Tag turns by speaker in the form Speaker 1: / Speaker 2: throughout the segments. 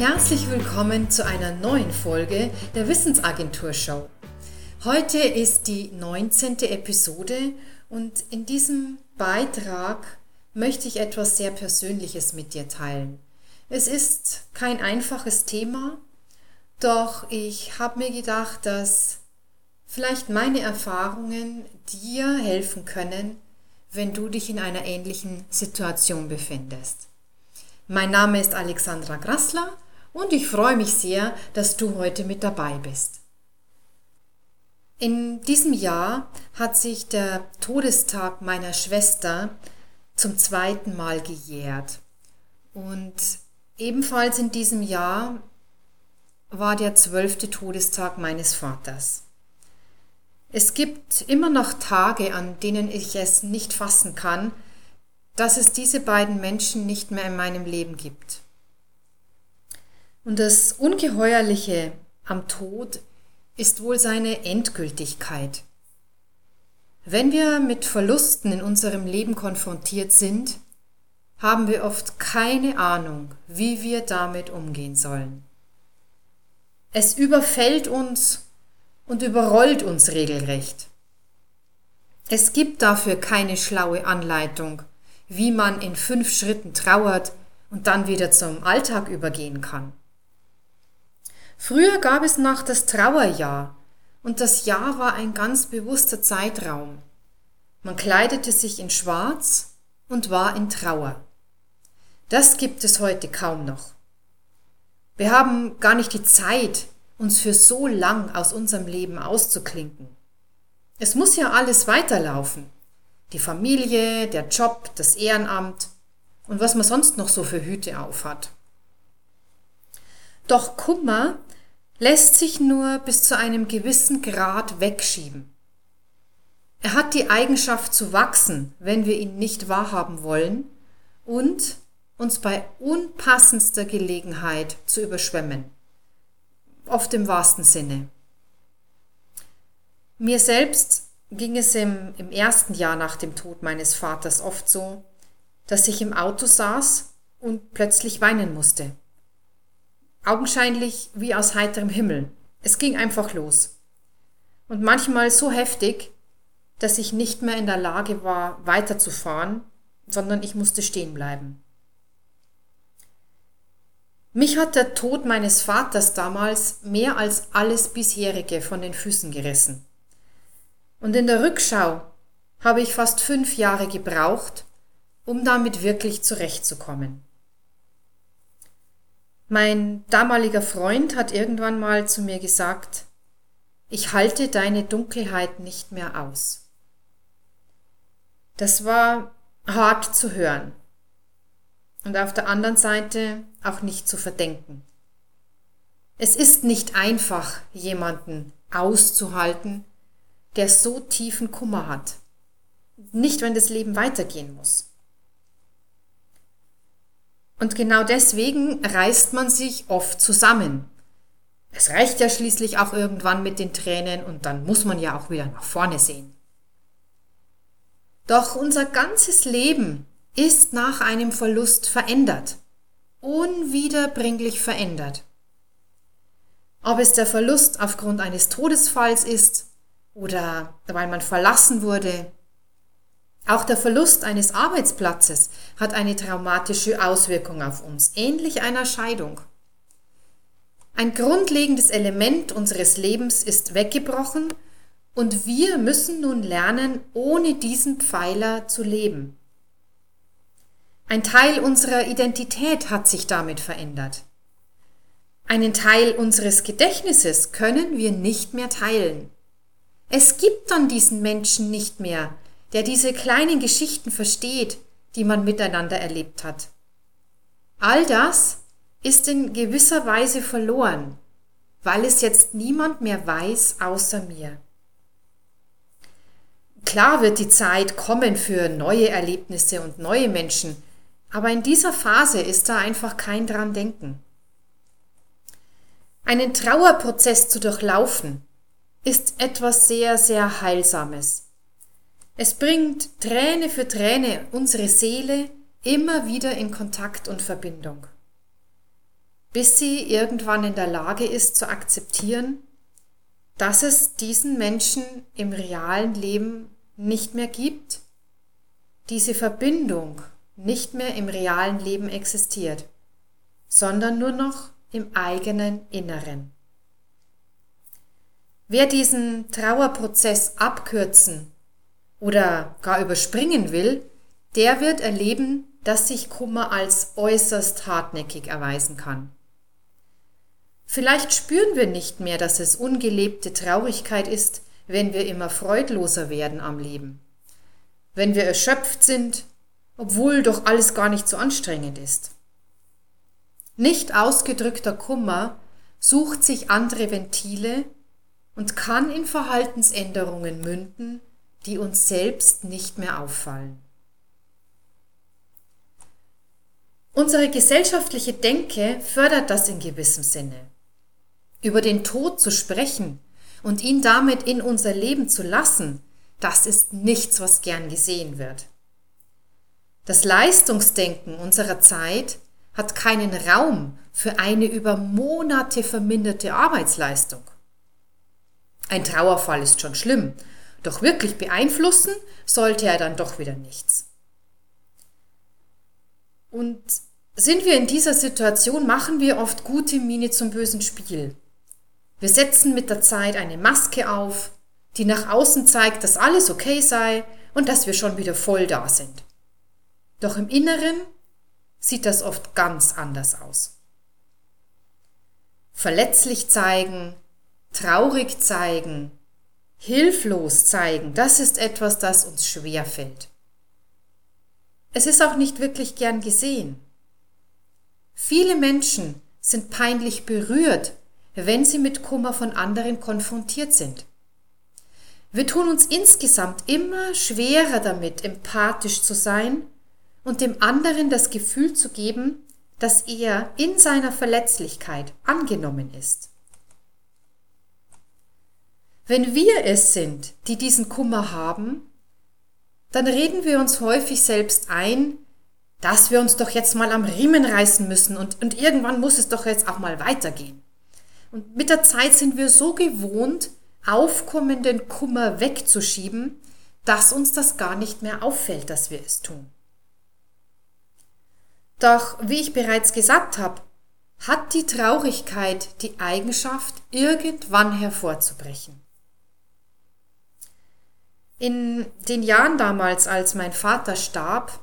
Speaker 1: Herzlich willkommen zu einer neuen Folge der Wissensagentur Show. Heute ist die 19. Episode und in diesem Beitrag möchte ich etwas sehr Persönliches mit dir teilen. Es ist kein einfaches Thema, doch ich habe mir gedacht, dass vielleicht meine Erfahrungen dir helfen können, wenn du dich in einer ähnlichen Situation befindest. Mein Name ist Alexandra Grassler und ich freue mich sehr, dass du heute mit dabei bist. In diesem Jahr hat sich der Todestag meiner Schwester zum zweiten Mal gejährt. Und ebenfalls in diesem Jahr war der zwölfte Todestag meines Vaters. Es gibt immer noch Tage, an denen ich es nicht fassen kann, dass es diese beiden Menschen nicht mehr in meinem Leben gibt. Und das Ungeheuerliche am Tod ist wohl seine Endgültigkeit. Wenn wir mit Verlusten in unserem Leben konfrontiert sind, haben wir oft keine Ahnung, wie wir damit umgehen sollen. Es überfällt uns und überrollt uns regelrecht. Es gibt dafür keine schlaue Anleitung, wie man in fünf Schritten trauert und dann wieder zum Alltag übergehen kann. Früher gab es noch das Trauerjahr und das Jahr war ein ganz bewusster Zeitraum. Man kleidete sich in Schwarz und war in Trauer. Das gibt es heute kaum noch. Wir haben gar nicht die Zeit, uns für so lang aus unserem Leben auszuklinken. Es muss ja alles weiterlaufen die Familie, der Job, das Ehrenamt und was man sonst noch so für Hüte aufhat. Doch Kummer lässt sich nur bis zu einem gewissen Grad wegschieben. Er hat die Eigenschaft zu wachsen, wenn wir ihn nicht wahrhaben wollen und uns bei unpassendster Gelegenheit zu überschwemmen. Oft im wahrsten Sinne. Mir selbst ging es im, im ersten Jahr nach dem Tod meines Vaters oft so, dass ich im Auto saß und plötzlich weinen musste. Augenscheinlich wie aus heiterem Himmel. Es ging einfach los. Und manchmal so heftig, dass ich nicht mehr in der Lage war, weiterzufahren, sondern ich musste stehen bleiben. Mich hat der Tod meines Vaters damals mehr als alles bisherige von den Füßen gerissen. Und in der Rückschau habe ich fast fünf Jahre gebraucht, um damit wirklich zurechtzukommen. Mein damaliger Freund hat irgendwann mal zu mir gesagt, ich halte deine Dunkelheit nicht mehr aus. Das war hart zu hören und auf der anderen Seite auch nicht zu verdenken. Es ist nicht einfach, jemanden auszuhalten, der so tiefen Kummer hat. Nicht, wenn das Leben weitergehen muss. Und genau deswegen reißt man sich oft zusammen. Es reicht ja schließlich auch irgendwann mit den Tränen und dann muss man ja auch wieder nach vorne sehen. Doch unser ganzes Leben ist nach einem Verlust verändert, unwiederbringlich verändert. Ob es der Verlust aufgrund eines Todesfalls ist oder weil man verlassen wurde. Auch der Verlust eines Arbeitsplatzes hat eine traumatische Auswirkung auf uns, ähnlich einer Scheidung. Ein grundlegendes Element unseres Lebens ist weggebrochen und wir müssen nun lernen, ohne diesen Pfeiler zu leben. Ein Teil unserer Identität hat sich damit verändert. Einen Teil unseres Gedächtnisses können wir nicht mehr teilen. Es gibt dann diesen Menschen nicht mehr, der diese kleinen Geschichten versteht, die man miteinander erlebt hat. All das ist in gewisser Weise verloren, weil es jetzt niemand mehr weiß außer mir. Klar wird die Zeit kommen für neue Erlebnisse und neue Menschen, aber in dieser Phase ist da einfach kein dran denken. Einen Trauerprozess zu durchlaufen, ist etwas sehr, sehr Heilsames. Es bringt Träne für Träne unsere Seele immer wieder in Kontakt und Verbindung. bis sie irgendwann in der Lage ist zu akzeptieren, dass es diesen Menschen im realen Leben nicht mehr gibt, diese Verbindung nicht mehr im realen Leben existiert, sondern nur noch im eigenen Inneren. Wer diesen Trauerprozess abkürzen oder gar überspringen will, der wird erleben, dass sich Kummer als äußerst hartnäckig erweisen kann. Vielleicht spüren wir nicht mehr, dass es ungelebte Traurigkeit ist, wenn wir immer freudloser werden am Leben, wenn wir erschöpft sind, obwohl doch alles gar nicht so anstrengend ist. Nicht ausgedrückter Kummer sucht sich andere Ventile und kann in Verhaltensänderungen münden, die uns selbst nicht mehr auffallen. Unsere gesellschaftliche Denke fördert das in gewissem Sinne. Über den Tod zu sprechen und ihn damit in unser Leben zu lassen, das ist nichts, was gern gesehen wird. Das Leistungsdenken unserer Zeit hat keinen Raum für eine über Monate verminderte Arbeitsleistung. Ein Trauerfall ist schon schlimm, doch wirklich beeinflussen sollte er dann doch wieder nichts. Und sind wir in dieser Situation, machen wir oft gute Miene zum bösen Spiel. Wir setzen mit der Zeit eine Maske auf, die nach außen zeigt, dass alles okay sei und dass wir schon wieder voll da sind. Doch im Inneren sieht das oft ganz anders aus. Verletzlich zeigen, traurig zeigen, hilflos zeigen, das ist etwas, das uns schwer fällt. Es ist auch nicht wirklich gern gesehen. Viele Menschen sind peinlich berührt, wenn sie mit Kummer von anderen konfrontiert sind. Wir tun uns insgesamt immer schwerer damit, empathisch zu sein und dem anderen das Gefühl zu geben, dass er in seiner Verletzlichkeit angenommen ist. Wenn wir es sind, die diesen Kummer haben, dann reden wir uns häufig selbst ein, dass wir uns doch jetzt mal am Riemen reißen müssen und, und irgendwann muss es doch jetzt auch mal weitergehen. Und mit der Zeit sind wir so gewohnt, aufkommenden Kummer wegzuschieben, dass uns das gar nicht mehr auffällt, dass wir es tun. Doch, wie ich bereits gesagt habe, hat die Traurigkeit die Eigenschaft, irgendwann hervorzubrechen. In den Jahren damals, als mein Vater starb,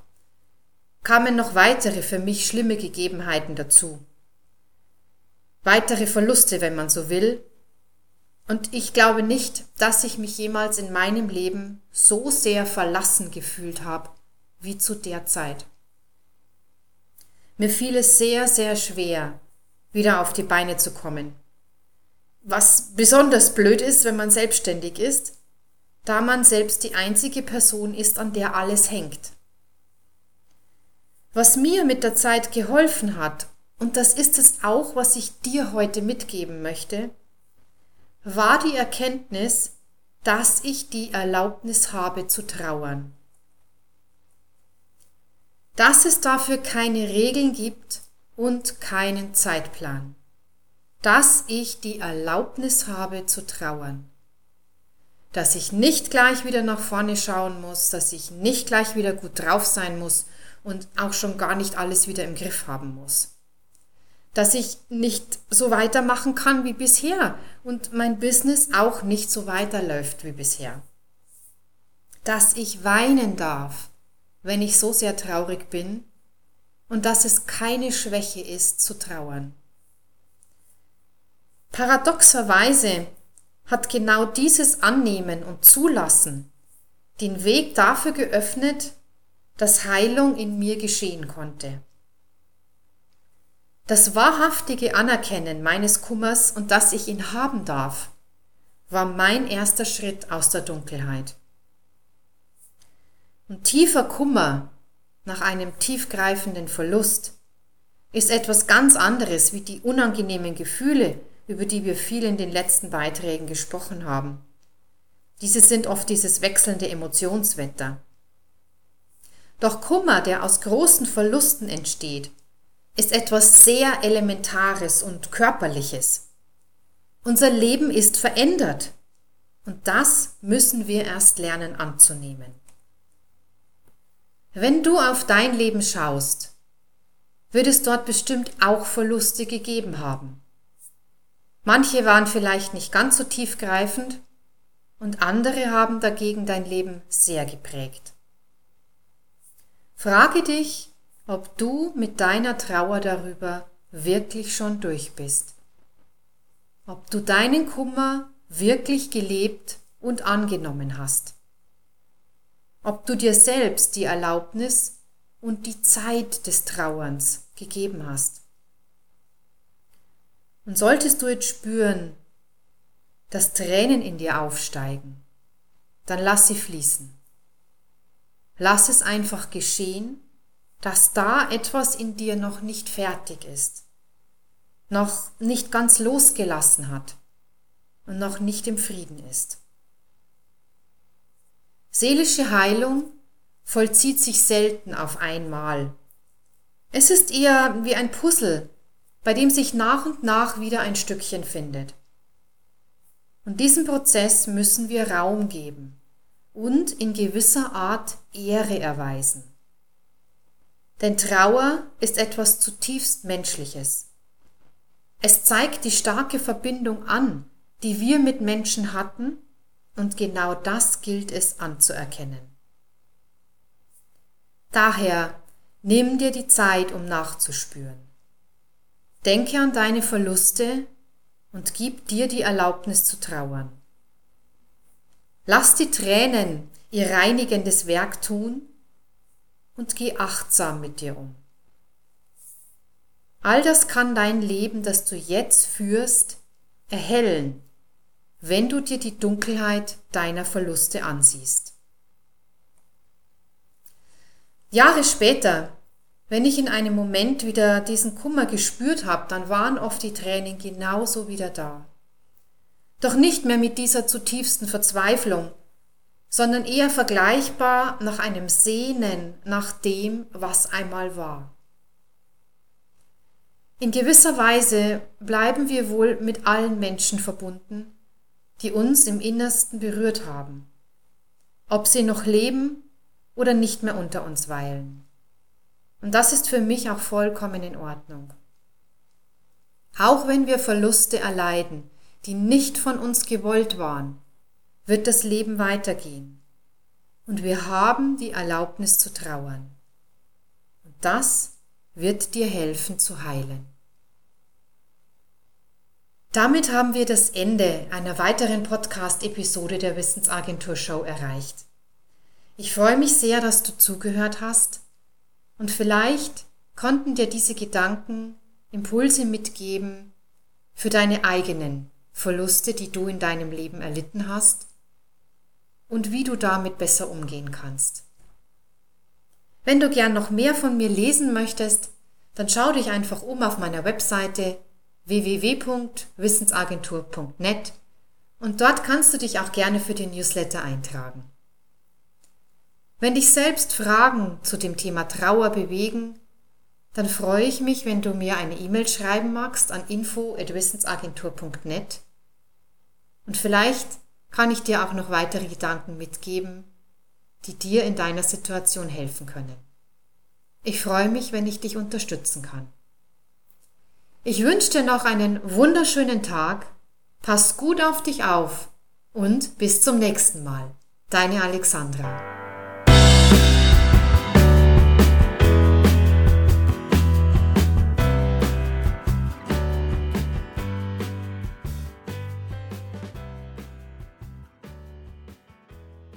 Speaker 1: kamen noch weitere für mich schlimme Gegebenheiten dazu. Weitere Verluste, wenn man so will. Und ich glaube nicht, dass ich mich jemals in meinem Leben so sehr verlassen gefühlt habe wie zu der Zeit. Mir fiel es sehr, sehr schwer, wieder auf die Beine zu kommen. Was besonders blöd ist, wenn man selbstständig ist, da man selbst die einzige Person ist, an der alles hängt. Was mir mit der Zeit geholfen hat, und das ist es auch, was ich dir heute mitgeben möchte, war die Erkenntnis, dass ich die Erlaubnis habe zu trauern. Dass es dafür keine Regeln gibt und keinen Zeitplan. Dass ich die Erlaubnis habe zu trauern dass ich nicht gleich wieder nach vorne schauen muss, dass ich nicht gleich wieder gut drauf sein muss und auch schon gar nicht alles wieder im Griff haben muss. Dass ich nicht so weitermachen kann wie bisher und mein Business auch nicht so weiterläuft wie bisher. Dass ich weinen darf, wenn ich so sehr traurig bin und dass es keine Schwäche ist zu trauern. Paradoxerweise hat genau dieses Annehmen und Zulassen den Weg dafür geöffnet, dass Heilung in mir geschehen konnte. Das wahrhaftige Anerkennen meines Kummers und dass ich ihn haben darf, war mein erster Schritt aus der Dunkelheit. Und tiefer Kummer nach einem tiefgreifenden Verlust ist etwas ganz anderes wie die unangenehmen Gefühle, über die wir viel in den letzten Beiträgen gesprochen haben. Diese sind oft dieses wechselnde Emotionswetter. Doch Kummer, der aus großen Verlusten entsteht, ist etwas sehr Elementares und Körperliches. Unser Leben ist verändert und das müssen wir erst lernen anzunehmen. Wenn du auf dein Leben schaust, wird es dort bestimmt auch Verluste gegeben haben. Manche waren vielleicht nicht ganz so tiefgreifend und andere haben dagegen dein Leben sehr geprägt. Frage dich, ob du mit deiner Trauer darüber wirklich schon durch bist. Ob du deinen Kummer wirklich gelebt und angenommen hast. Ob du dir selbst die Erlaubnis und die Zeit des Trauerns gegeben hast. Und solltest du jetzt spüren, dass Tränen in dir aufsteigen, dann lass sie fließen. Lass es einfach geschehen, dass da etwas in dir noch nicht fertig ist, noch nicht ganz losgelassen hat und noch nicht im Frieden ist. Seelische Heilung vollzieht sich selten auf einmal. Es ist eher wie ein Puzzle, bei dem sich nach und nach wieder ein Stückchen findet. Und diesem Prozess müssen wir Raum geben und in gewisser Art Ehre erweisen. Denn Trauer ist etwas zutiefst Menschliches. Es zeigt die starke Verbindung an, die wir mit Menschen hatten, und genau das gilt es anzuerkennen. Daher nimm dir die Zeit, um nachzuspüren. Denke an deine Verluste und gib dir die Erlaubnis zu trauern. Lass die Tränen ihr reinigendes Werk tun und geh achtsam mit dir um. All das kann dein Leben, das du jetzt führst, erhellen, wenn du dir die Dunkelheit deiner Verluste ansiehst. Jahre später, wenn ich in einem Moment wieder diesen Kummer gespürt habe, dann waren oft die Tränen genauso wieder da. Doch nicht mehr mit dieser zutiefsten Verzweiflung, sondern eher vergleichbar nach einem Sehnen nach dem, was einmal war. In gewisser Weise bleiben wir wohl mit allen Menschen verbunden, die uns im Innersten berührt haben, ob sie noch leben oder nicht mehr unter uns weilen. Und das ist für mich auch vollkommen in Ordnung. Auch wenn wir Verluste erleiden, die nicht von uns gewollt waren, wird das Leben weitergehen. Und wir haben die Erlaubnis zu trauern. Und das wird dir helfen zu heilen. Damit haben wir das Ende einer weiteren Podcast-Episode der Wissensagentur Show erreicht. Ich freue mich sehr, dass du zugehört hast und vielleicht konnten dir diese Gedanken Impulse mitgeben für deine eigenen Verluste, die du in deinem Leben erlitten hast und wie du damit besser umgehen kannst. Wenn du gern noch mehr von mir lesen möchtest, dann schau dich einfach um auf meiner Webseite www.wissensagentur.net und dort kannst du dich auch gerne für den Newsletter eintragen. Wenn dich selbst Fragen zu dem Thema Trauer bewegen, dann freue ich mich, wenn du mir eine E-Mail schreiben magst an info@wissensagentur.net und vielleicht kann ich dir auch noch weitere Gedanken mitgeben, die dir in deiner Situation helfen können. Ich freue mich, wenn ich dich unterstützen kann. Ich wünsche dir noch einen wunderschönen Tag, pass gut auf dich auf und bis zum nächsten Mal. Deine Alexandra.